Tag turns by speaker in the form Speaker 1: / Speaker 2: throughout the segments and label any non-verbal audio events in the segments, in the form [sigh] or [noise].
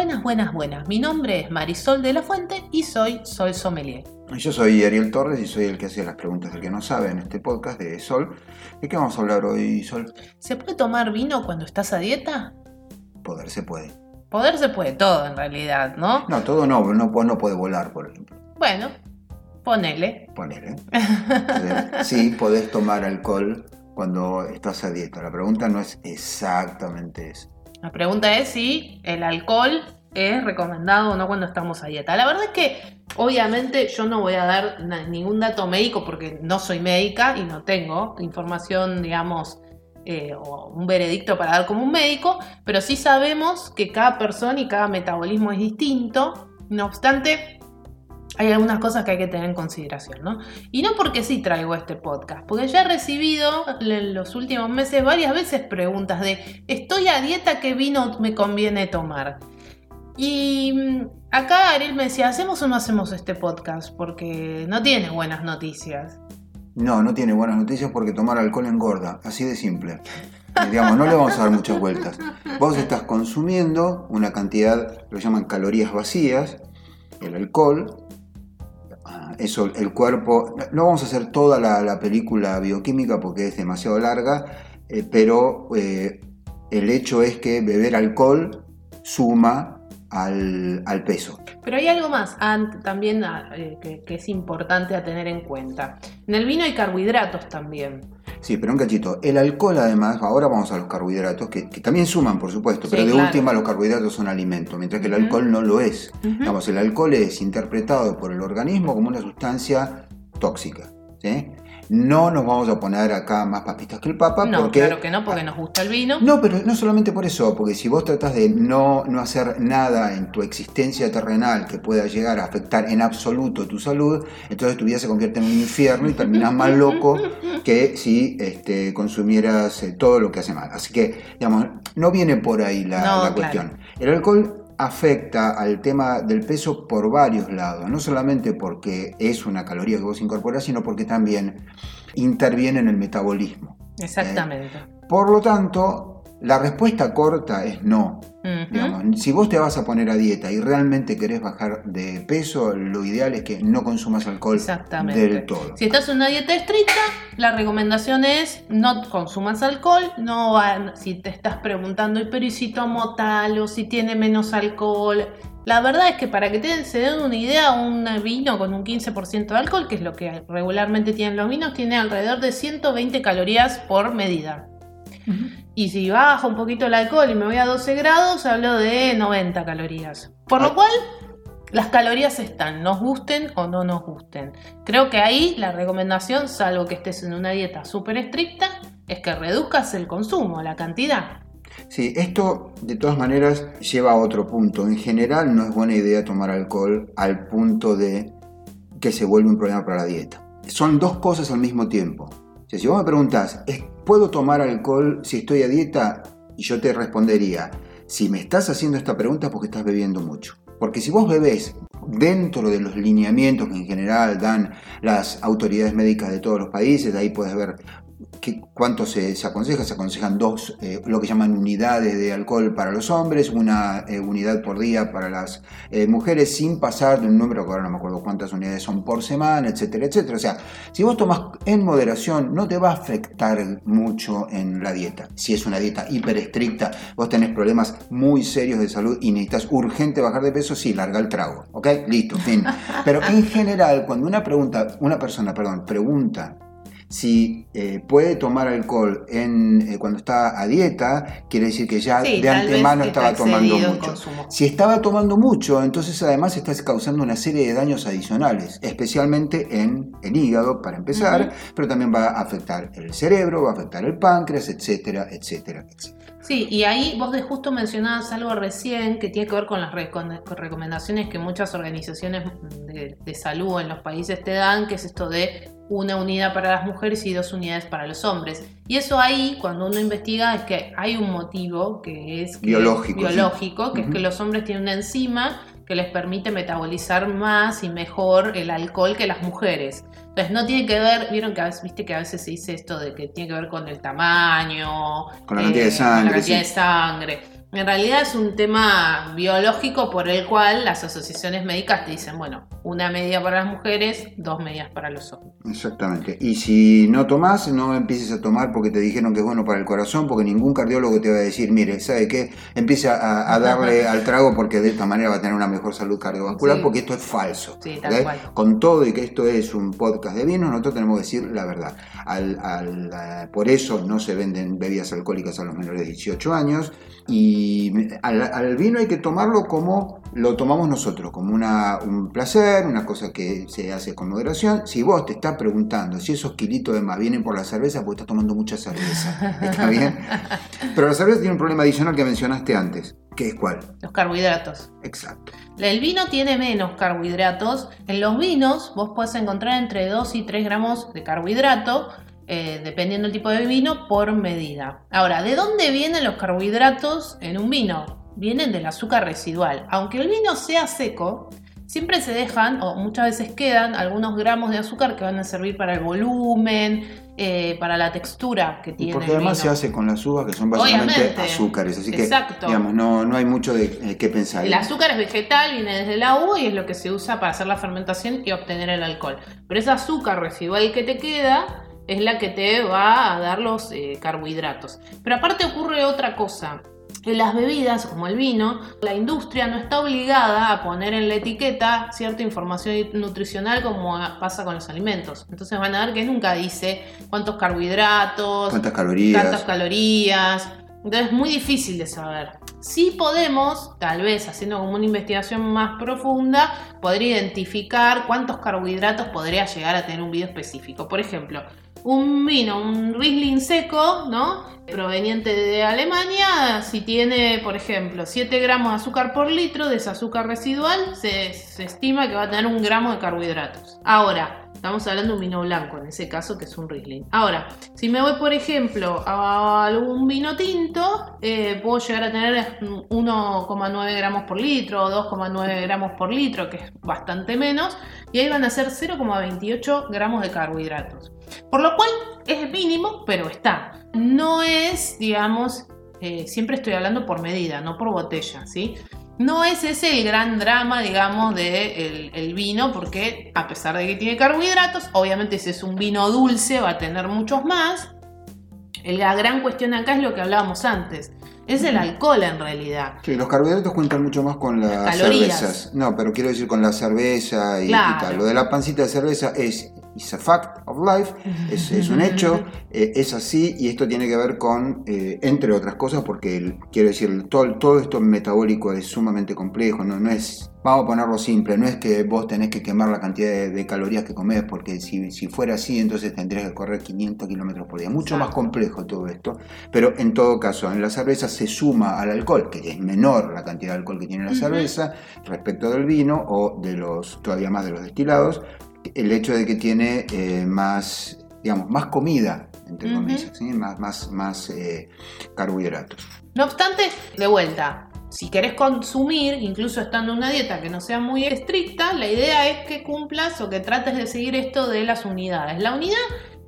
Speaker 1: Buenas, buenas, buenas. Mi nombre es Marisol de la Fuente y soy Sol Sommelier.
Speaker 2: Yo soy Ariel Torres y soy el que hace las preguntas del que no sabe en este podcast de Sol. ¿De qué vamos a hablar hoy, Sol?
Speaker 1: ¿Se puede tomar vino cuando estás a dieta?
Speaker 2: Poder se puede.
Speaker 1: Poder se puede todo en realidad, ¿no?
Speaker 2: No, todo no, no, no puede volar, por ejemplo.
Speaker 1: Bueno, ponele.
Speaker 2: Ponele. Entonces, sí, podés tomar alcohol cuando estás a dieta. La pregunta no es exactamente eso.
Speaker 1: La pregunta es si el alcohol es recomendado o no cuando estamos a dieta. La verdad es que obviamente yo no voy a dar ningún dato médico porque no soy médica y no tengo información, digamos, eh, o un veredicto para dar como un médico, pero sí sabemos que cada persona y cada metabolismo es distinto. No obstante, hay algunas cosas que hay que tener en consideración, ¿no? Y no porque sí traigo este podcast, porque ya he recibido en los últimos meses varias veces preguntas de ¿estoy a dieta? ¿Qué vino me conviene tomar? Y mm, acá Ariel me decía, ¿hacemos o no hacemos este podcast? Porque no tiene buenas noticias.
Speaker 2: No, no tiene buenas noticias porque tomar alcohol engorda, así de simple. Digamos, no le vamos a dar muchas vueltas. Vos estás consumiendo una cantidad, lo llaman calorías vacías, el alcohol. Eso, el cuerpo. No vamos a hacer toda la, la película bioquímica porque es demasiado larga, eh, pero eh, el hecho es que beber alcohol suma al, al peso.
Speaker 1: Pero hay algo más también ah, eh, que, que es importante a tener en cuenta. En el vino hay carbohidratos también.
Speaker 2: Sí, pero un cachito. El alcohol, además, ahora vamos a los carbohidratos, que, que también suman, por supuesto,
Speaker 1: Sí,
Speaker 2: pero de
Speaker 1: claro.
Speaker 2: última los carbohidratos son alimento, mientras que el alcohol no lo es. Digamos, el alcohol es interpretado por el organismo como una sustancia tóxica. ¿sí? No nos vamos a poner acá más papistas que el Papa,
Speaker 1: No,
Speaker 2: porque...
Speaker 1: claro que no, porque nos gusta el vino.
Speaker 2: No, pero no solamente por eso, porque si vos tratás de no, no hacer nada en tu existencia terrenal que pueda llegar a afectar en absoluto tu salud, entonces tu vida se convierte en un infierno y terminás más loco [laughs] que si este, consumieras eh, todo lo que hace mal. Así que, digamos, no viene por ahí la,
Speaker 1: No,
Speaker 2: la cuestión. El alcohol afecta al tema del peso por varios lados, no solamente porque es una caloría que vos incorporás, sino porque también interviene en el metabolismo.
Speaker 1: Exactamente.
Speaker 2: Por lo tanto, la respuesta corta es no. Digamos, si vos te vas a poner a dieta y realmente querés bajar de peso, lo ideal es que no consumas alcohol
Speaker 1: Exactamente.
Speaker 2: del todo.
Speaker 1: Si estás en una dieta estricta, la recomendación es no consumas alcohol. No si te estás preguntando, "Y, pero ¿y si tomo tal o si tiene menos alcohol? La verdad es que para que te, se den una idea, un vino con un 15% de alcohol, que es lo que regularmente tienen los vinos, tiene alrededor de 120 calorías por medida. Y si baja un poquito el alcohol y me voy a 12 grados, hablo de 90 calorías. Por
Speaker 2: Ah.
Speaker 1: lo cual, las calorías están, nos gusten o no nos gusten. Creo que ahí la recomendación, salvo que estés en una dieta súper estricta, es que reduzcas el consumo, la cantidad.
Speaker 2: Sí, esto de todas maneras lleva a otro punto. En general no es buena idea tomar alcohol al punto de que se vuelve un problema para la dieta. Son dos cosas al mismo tiempo. O sea, si vos me preguntás, ¿es- ¿puedo tomar alcohol si estoy a dieta? Y yo te respondería, si me estás haciendo esta pregunta porque estás bebiendo mucho. Porque si vos bebés dentro de los lineamientos que en general dan las autoridades médicas de todos los países, ahí puedes ver cuánto se, se aconseja. Se aconsejan dos, eh, lo que llaman unidades de alcohol para los hombres, una eh, unidad por día para las eh, mujeres, sin pasar de un número, que ahora no me acuerdo cuántas unidades son por semana, etcétera, etcétera. O sea, si vos tomas en moderación, no te va a afectar mucho en la dieta. Si es una dieta hiper estricta, vos tenés problemas muy serios de salud y necesitas urgente bajar de peso, sí, larga el trago. ¿Ok? Listo, fin. Pero en general, cuando una pregunta, una persona, perdón, pregunta Si eh, puede tomar alcohol en, eh, cuando está a dieta, quiere decir que ya
Speaker 1: Sí,
Speaker 2: de antemano estaba tomando mucho.
Speaker 1: consumo.
Speaker 2: Si estaba tomando mucho, entonces además estás causando una serie de daños adicionales, especialmente en el hígado, para empezar, pero también va a afectar el cerebro, va a afectar el páncreas, etcétera, etcétera, etcétera.
Speaker 1: Sí, y ahí vos de justo mencionabas algo recién que tiene que ver con las recomendaciones que muchas organizaciones de, de salud en los países te dan, que es esto de una unidad para las mujeres y dos unidades para los hombres. Y eso ahí, cuando uno investiga, es que hay un motivo que es que-
Speaker 2: Biológico,
Speaker 1: biológico, que es que los hombres tienen una enzima que les permite metabolizar más y mejor el alcohol que las mujeres. Entonces no tiene que ver, vieron que a veces, viste que a veces se dice esto de que tiene que ver con el tamaño,
Speaker 2: Con la cantidad de
Speaker 1: con
Speaker 2: sangre,
Speaker 1: la cantidad
Speaker 2: sí.
Speaker 1: de sangre. En realidad es un tema biológico por el cual las asociaciones médicas te dicen, bueno, una media para las mujeres, dos medias para los hombres.
Speaker 2: Exactamente. Y si no tomás, no empieces a tomar porque te dijeron que es bueno para el corazón, porque ningún cardiólogo te va a decir, mire, ¿sabe qué? Empieza a, a darle [laughs] al trago porque de esta manera va a tener una mejor salud cardiovascular,
Speaker 1: Sí.
Speaker 2: porque esto es falso.
Speaker 1: Sí, tal cual.
Speaker 2: Con todo y que esto es un podcast de vino, nosotros tenemos que decir la verdad. Al- al, eh, por eso no se venden bebidas alcohólicas a los menores de 18 años y al, al vino hay que tomarlo como lo tomamos nosotros, como una, un placer, una cosa que se hace con moderación. Si vos te estás preguntando si esos kilitos de más vienen por la cerveza, porque estás tomando mucha cerveza, ¿está bien? [laughs] Pero la cerveza tiene un problema adicional que mencionaste antes, que es cuál?
Speaker 1: Los carbohidratos.
Speaker 2: Exacto.
Speaker 1: El vino tiene menos carbohidratos. En los vinos vos podés encontrar entre 2 y 3 gramos de carbohidrato, eh, dependiendo del tipo de vino, por medida. Ahora, ¿de dónde vienen los carbohidratos en un vino? Vienen del azúcar residual. Aunque el vino sea seco, siempre se dejan, o muchas veces quedan, algunos gramos de azúcar que van a servir para el volumen, eh, para la textura que tiene
Speaker 2: porque
Speaker 1: el
Speaker 2: además
Speaker 1: vino.
Speaker 2: se hace con las uvas, que son básicamente
Speaker 1: Obviamente.
Speaker 2: azúcares, así que
Speaker 1: Exacto.
Speaker 2: digamos, no, no hay mucho de eh, qué pensar.
Speaker 1: El azúcar es vegetal, viene desde la uva y es lo que se usa para hacer la fermentación y obtener el alcohol. Pero ese azúcar residual que te queda es la que te va a dar los eh, carbohidratos. Pero aparte ocurre otra cosa. En las bebidas, como el vino, la industria no está obligada a poner en la etiqueta cierta información nutricional como pasa con los alimentos. Entonces van a ver que nunca dice cuántos carbohidratos,
Speaker 2: ¿Cuántas calorías?
Speaker 1: calorías. Entonces es muy difícil de saber. Sí podemos, tal vez haciendo como una investigación más profunda, poder identificar cuántos carbohidratos podría llegar a tener un vino específico. Por ejemplo, un vino, un Riesling seco, ¿no? Proveniente de Alemania, si tiene, por ejemplo, 7 gramos de azúcar por litro, de ese azúcar residual, se, se estima que va a tener un gramo de carbohidratos. Ahora, estamos hablando de un vino blanco, en ese caso, que es un Riesling. Ahora, si me voy, por ejemplo, a algún vino tinto, eh, puedo llegar a tener 1,9 gramos por litro o 2,9 gramos por litro, que es bastante menos, y ahí van a ser 0,28 gramos de carbohidratos. Por lo cual es mínimo, pero está. No es, digamos, eh, siempre estoy hablando por medida, no por botella, ¿sí? No es ese el gran drama, digamos, del de el vino, porque a pesar de que tiene carbohidratos, obviamente si es un vino dulce va a tener muchos más. La gran cuestión acá es lo que hablábamos antes. Es el alcohol en realidad.
Speaker 2: Sí, los carbohidratos cuentan mucho más con las cervezas. No, pero quiero decir con la cerveza y, y tal. Lo de la pancita de cerveza es is a fact of life, [laughs] es, es un hecho, eh, es así y esto tiene que ver con, eh, entre otras cosas, porque el- quiero decir, todo, todo esto metabólico es sumamente complejo, no, no es, vamos a ponerlo simple, no es que vos tenés que quemar la cantidad de, de calorías que comés, porque si, si fuera así, entonces tendrías que correr 500 kilómetros por día. Mucho más complejo todo esto, pero en todo caso, en la cerveza se suma al alcohol, que es menor la cantidad de alcohol que tiene la cerveza respecto del vino o de los, todavía más de los destilados, el hecho de que tiene eh, más, digamos, más comida, entre comillas, ¿sí? más, más, más eh, carbohidratos.
Speaker 1: No obstante, de vuelta, si querés consumir, incluso estando en una dieta que no sea muy estricta, la idea es que cumplas o que trates de seguir esto de las unidades. La unidad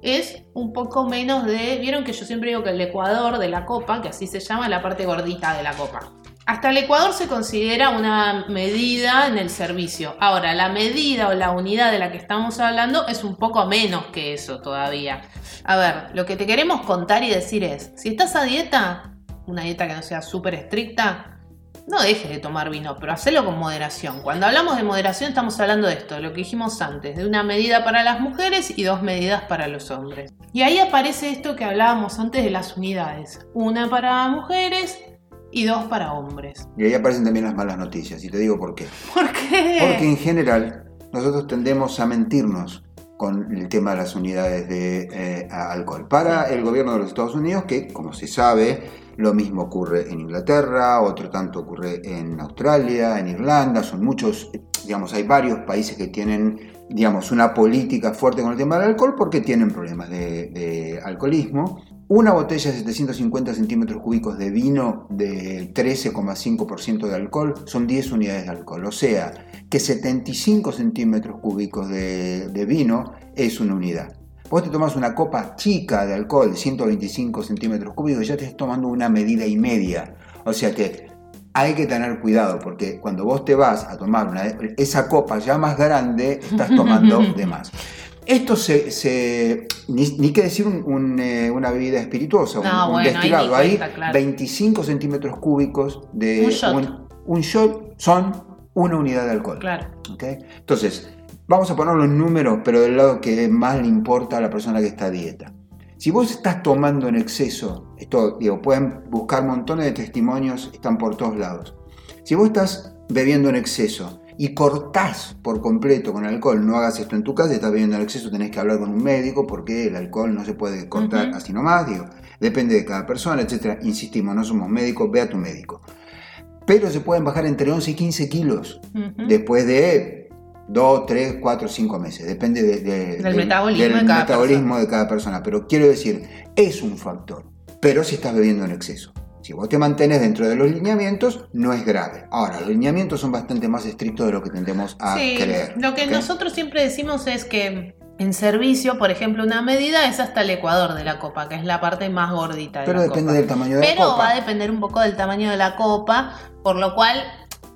Speaker 1: es un poco menos de, vieron que yo siempre digo que el ecuador de la copa, que así se llama la parte gordita de la copa. Hasta el ecuador se considera una medida en el servicio. Ahora, la medida o la unidad de la que estamos hablando es un poco menos que eso todavía. A ver, lo que te queremos contar y decir es, si estás a dieta, una dieta que no sea súper estricta, no deje de tomar vino, pero hacelo con moderación. Cuando hablamos de moderación estamos hablando de esto, lo que dijimos antes, de una medida para las mujeres y dos medidas para los hombres. Y ahí aparece esto que hablábamos antes de las unidades, una para mujeres y dos para hombres.
Speaker 2: Y ahí aparecen también las malas noticias, y te digo por qué.
Speaker 1: ¿Por qué?
Speaker 2: Porque en general nosotros tendemos a mentirnos con el tema de las unidades de eh, alcohol. Para el gobierno de los Estados Unidos, que como se sabe, lo mismo ocurre en Inglaterra, otro tanto ocurre en Australia, en Irlanda, son muchos, digamos, hay varios países que tienen, digamos, una política fuerte con el tema del alcohol porque tienen problemas de, de alcoholismo. Una botella de 750 centímetros cúbicos de vino de 13,5% de alcohol son 10 unidades de alcohol. O sea, que 75 centímetros cúbicos de, de vino es una unidad. Vos te tomas una copa chica de alcohol de 125 centímetros cúbicos y ya te estás tomando una medida y media. O sea que hay que tener cuidado porque cuando vos te vas a tomar una, esa copa ya más grande, estás tomando [laughs] de más. Esto se, ni, que decir eh, una bebida espirituosa, un, destilado. Ahí, 25 centímetros cúbicos de un shot. son una unidad de alcohol.
Speaker 1: Claro.
Speaker 2: Entonces, vamos a ponerlo en números, pero del lado que más le importa a la persona que está a dieta. Si vos estás tomando en exceso, esto digo, pueden buscar montones de testimonios, están por todos lados. Si vos estás bebiendo en exceso y cortás por completo con alcohol, no hagas esto en tu casa, estás bebiendo en exceso, tenés que hablar con un médico porque el alcohol no se puede cortar así nomás, digo, depende de cada persona, etc. Insistimos, no somos médicos, ve a tu médico. Pero se pueden bajar entre 11 y 15 kilos después de 2, 3, 4, 5 meses, depende
Speaker 1: del, metabolismo, de, cada
Speaker 2: metabolismo de cada persona. Pero quiero decir, es un factor, pero si estás bebiendo en exceso. Si vos te mantienes dentro de los lineamientos, no es grave. Ahora, los lineamientos son bastante más estrictos de lo que tendemos a sí, creer.
Speaker 1: Lo que nosotros siempre decimos es que en servicio, por ejemplo, una medida es hasta el ecuador de la copa, que es la parte más gordita de
Speaker 2: Pero
Speaker 1: la
Speaker 2: depende del tamaño de
Speaker 1: la
Speaker 2: copa.
Speaker 1: Pero va a depender un poco del tamaño de la copa, por lo cual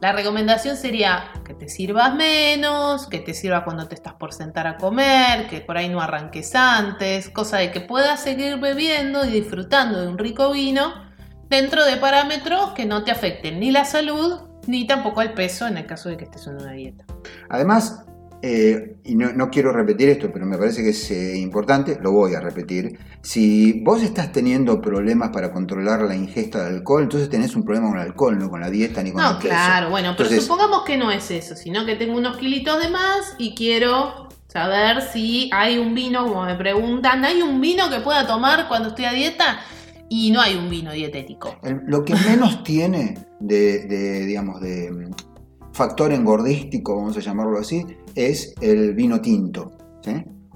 Speaker 1: la recomendación sería que te sirvas menos, que te sirva cuando te estás por sentar a comer, que por ahí no arranques antes, cosa de que puedas seguir bebiendo y disfrutando de un rico vino dentro de parámetros que no te afecten ni la salud ni tampoco el peso en el caso de que estés en una dieta.
Speaker 2: Además, eh, y no, quiero repetir esto, pero me parece que es eh, importante, lo voy a repetir. Si vos estás teniendo problemas para controlar la ingesta de alcohol, entonces tenés un problema con el alcohol, no con la dieta ni con el
Speaker 1: peso. claro, bueno, pero supongamos que no es eso, sino que tengo unos kilitos de más y quiero saber si hay un vino, como me preguntan, ¿hay un vino que pueda tomar cuando estoy a dieta? Y no hay un vino dietético.
Speaker 2: lo que menos [laughs] tiene de, digamos, de mm, factor engordístico, vamos a llamarlo así, es el vino tinto.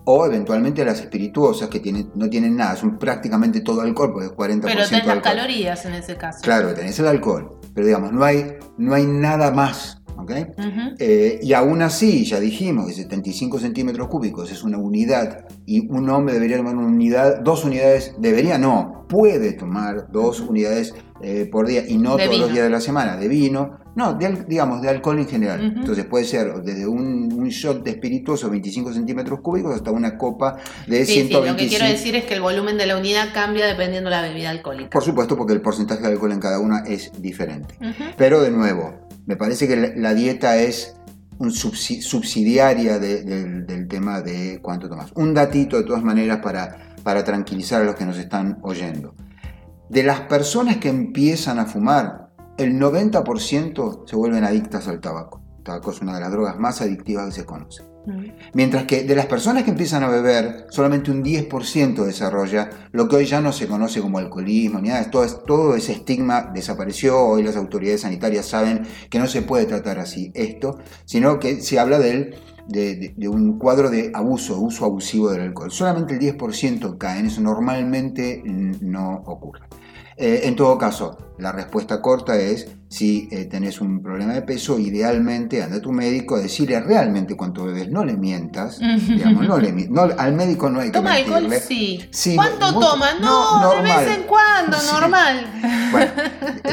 Speaker 2: O eventualmente las espirituosas que tienen, no tienen nada, son prácticamente todo alcohol, porque es 40%
Speaker 1: Pero tenés las calorías en ese caso.
Speaker 2: Claro, tenés el alcohol, pero digamos, no hay, no hay nada más eh, y aún así, ya dijimos que 75 centímetros cúbicos es una unidad y un hombre debería tomar una unidad, dos unidades, debería no, puede tomar dos unidades eh, por día y no todos los días de la semana de vino, no, digamos, de alcohol en general. Entonces puede ser desde un, shot de espirituoso 25 centímetros cúbicos hasta una copa de sí, 125.
Speaker 1: Sí, lo que quiero decir es que el volumen de la unidad cambia dependiendo de la bebida alcohólica.
Speaker 2: Por supuesto, porque el porcentaje de alcohol en cada una es diferente. Pero de nuevo, me parece que la dieta es un subsidiaria del tema de cuánto tomas. Un datito de todas maneras para, para tranquilizar a los que nos están oyendo. De las personas que empiezan a fumar, el 90% se vuelven adictas al tabaco. El tabaco es una de las drogas más adictivas que se conoce. Mientras que de las personas que empiezan a beber, solamente un 10% desarrolla lo que hoy ya no se conoce como alcoholismo, ni nada. Todo, todo ese estigma desapareció. Hoy las autoridades sanitarias saben que no se puede tratar así esto, sino que se habla de, un cuadro de abuso, uso abusivo del alcohol. Solamente el 10% cae en eso, normalmente no ocurre. Eh, en todo caso, la respuesta corta es, si eh, tenés un problema de peso, idealmente anda a tu médico a decirle realmente cuánto bebes, no le mientas, digamos, no le, al médico no hay que
Speaker 1: ¿Toma
Speaker 2: alcohol?
Speaker 1: Sí. ¿Cuánto toma? No, de vez en cuando, normal. [laughs]
Speaker 2: Bueno,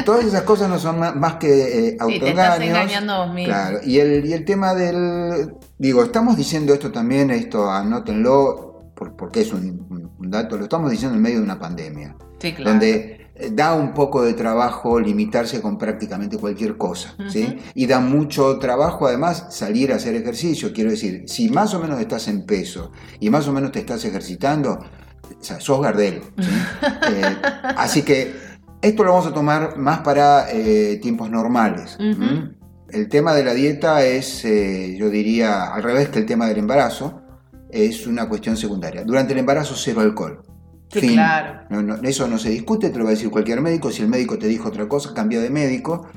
Speaker 2: todas esas cosas no son más, que eh,
Speaker 1: autoengaños.
Speaker 2: Claro, y el, y el tema del... Digo, estamos diciendo esto también, esto anótenlo, porque es un, dato, lo estamos diciendo en medio de una pandemia.
Speaker 1: Sí, claro.
Speaker 2: Donde da un poco de trabajo limitarse con prácticamente cualquier cosa, ¿sí? Y da mucho trabajo además salir a hacer ejercicio. Quiero decir, si más o menos estás en peso y más o menos te estás ejercitando, o sea, sos Gardel. ¿sí? [laughs] Eh, así que esto lo vamos a tomar más para eh, tiempos normales. El tema de la dieta es, eh, yo diría, al revés que el tema del embarazo, es una cuestión secundaria. Durante el embarazo, cero alcohol.
Speaker 1: Sí,
Speaker 2: Fin.
Speaker 1: claro.
Speaker 2: No, no, eso no se discute, te lo va a decir cualquier médico. Si el médico te dijo otra cosa, cambia de médico.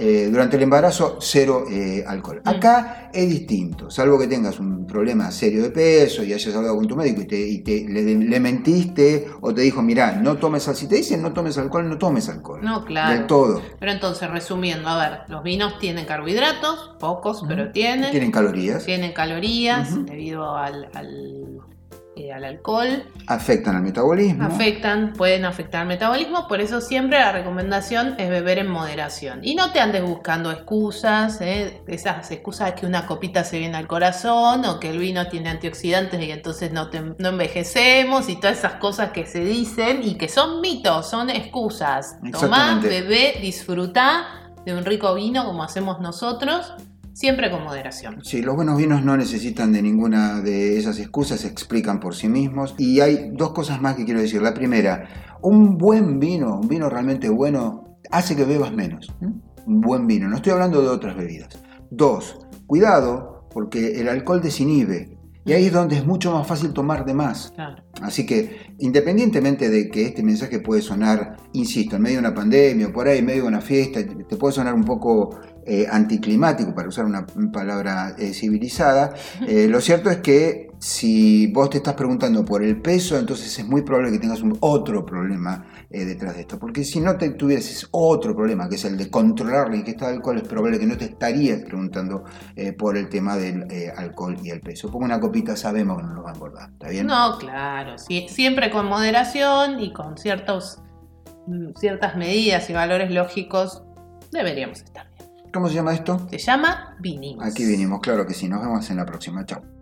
Speaker 2: Eh, durante el embarazo, cero eh, alcohol.
Speaker 1: Mm.
Speaker 2: Acá es distinto, salvo que tengas un problema serio de peso y hayas hablado con tu médico y, te, y te- le, le mentiste o te dijo, mira, no tomes alcohol. Si te dicen no tomes alcohol, no tomes alcohol.
Speaker 1: No, claro.
Speaker 2: De todo.
Speaker 1: Pero entonces, resumiendo, a ver, los vinos tienen carbohidratos, pocos, pero tienen.
Speaker 2: Tienen calorías,
Speaker 1: Tienen calorías debido al, al, eh, al alcohol.
Speaker 2: afectan al metabolismo.
Speaker 1: Afectan, pueden afectar el metabolismo, por eso siempre la recomendación es beber en moderación. Y no te andes buscando excusas, ¿eh? esas excusas que una copita se viene al corazón o que el vino tiene antioxidantes y entonces no, te- no envejecemos y todas esas cosas que se dicen y que son mitos, son excusas. Tomá, bebé, disfrutá de un rico vino como hacemos nosotros, siempre con moderación.
Speaker 2: Sí, los buenos vinos no necesitan de ninguna de esas excusas, se explican por sí mismos. Y hay dos cosas más que quiero decir. La primera, un buen vino, un vino realmente bueno, hace que bebas menos. Un buen vino, no estoy hablando de otras bebidas. Dos, cuidado, porque el alcohol desinhibe. Y ahí es donde es mucho más fácil tomar de más.
Speaker 1: Claro.
Speaker 2: Así que, independientemente de que este mensaje puede sonar, insisto, en medio de una pandemia o por ahí en medio de una fiesta, te puede sonar un poco eh, anticlimático, para usar una palabra eh, civilizada, eh, lo cierto es que si vos te estás preguntando por el peso, entonces es muy probable que tengas un otro problema eh, detrás de esto. Porque si no te tuvieses otro problema, que es el de controlar la ingesta de alcohol, es probable que no te estarías preguntando eh, por el tema del eh, alcohol y el peso. Porque una copita sabemos que no nos va a engordar, ¿está bien?
Speaker 1: No, claro, siempre con moderación y con ciertos, mm, ciertas medidas y valores lógicos deberíamos estar.
Speaker 2: ¿Cómo se llama esto?
Speaker 1: Se llama vinimos.
Speaker 2: Aquí vinimos, claro que sí. Nos vemos en la próxima. Chao.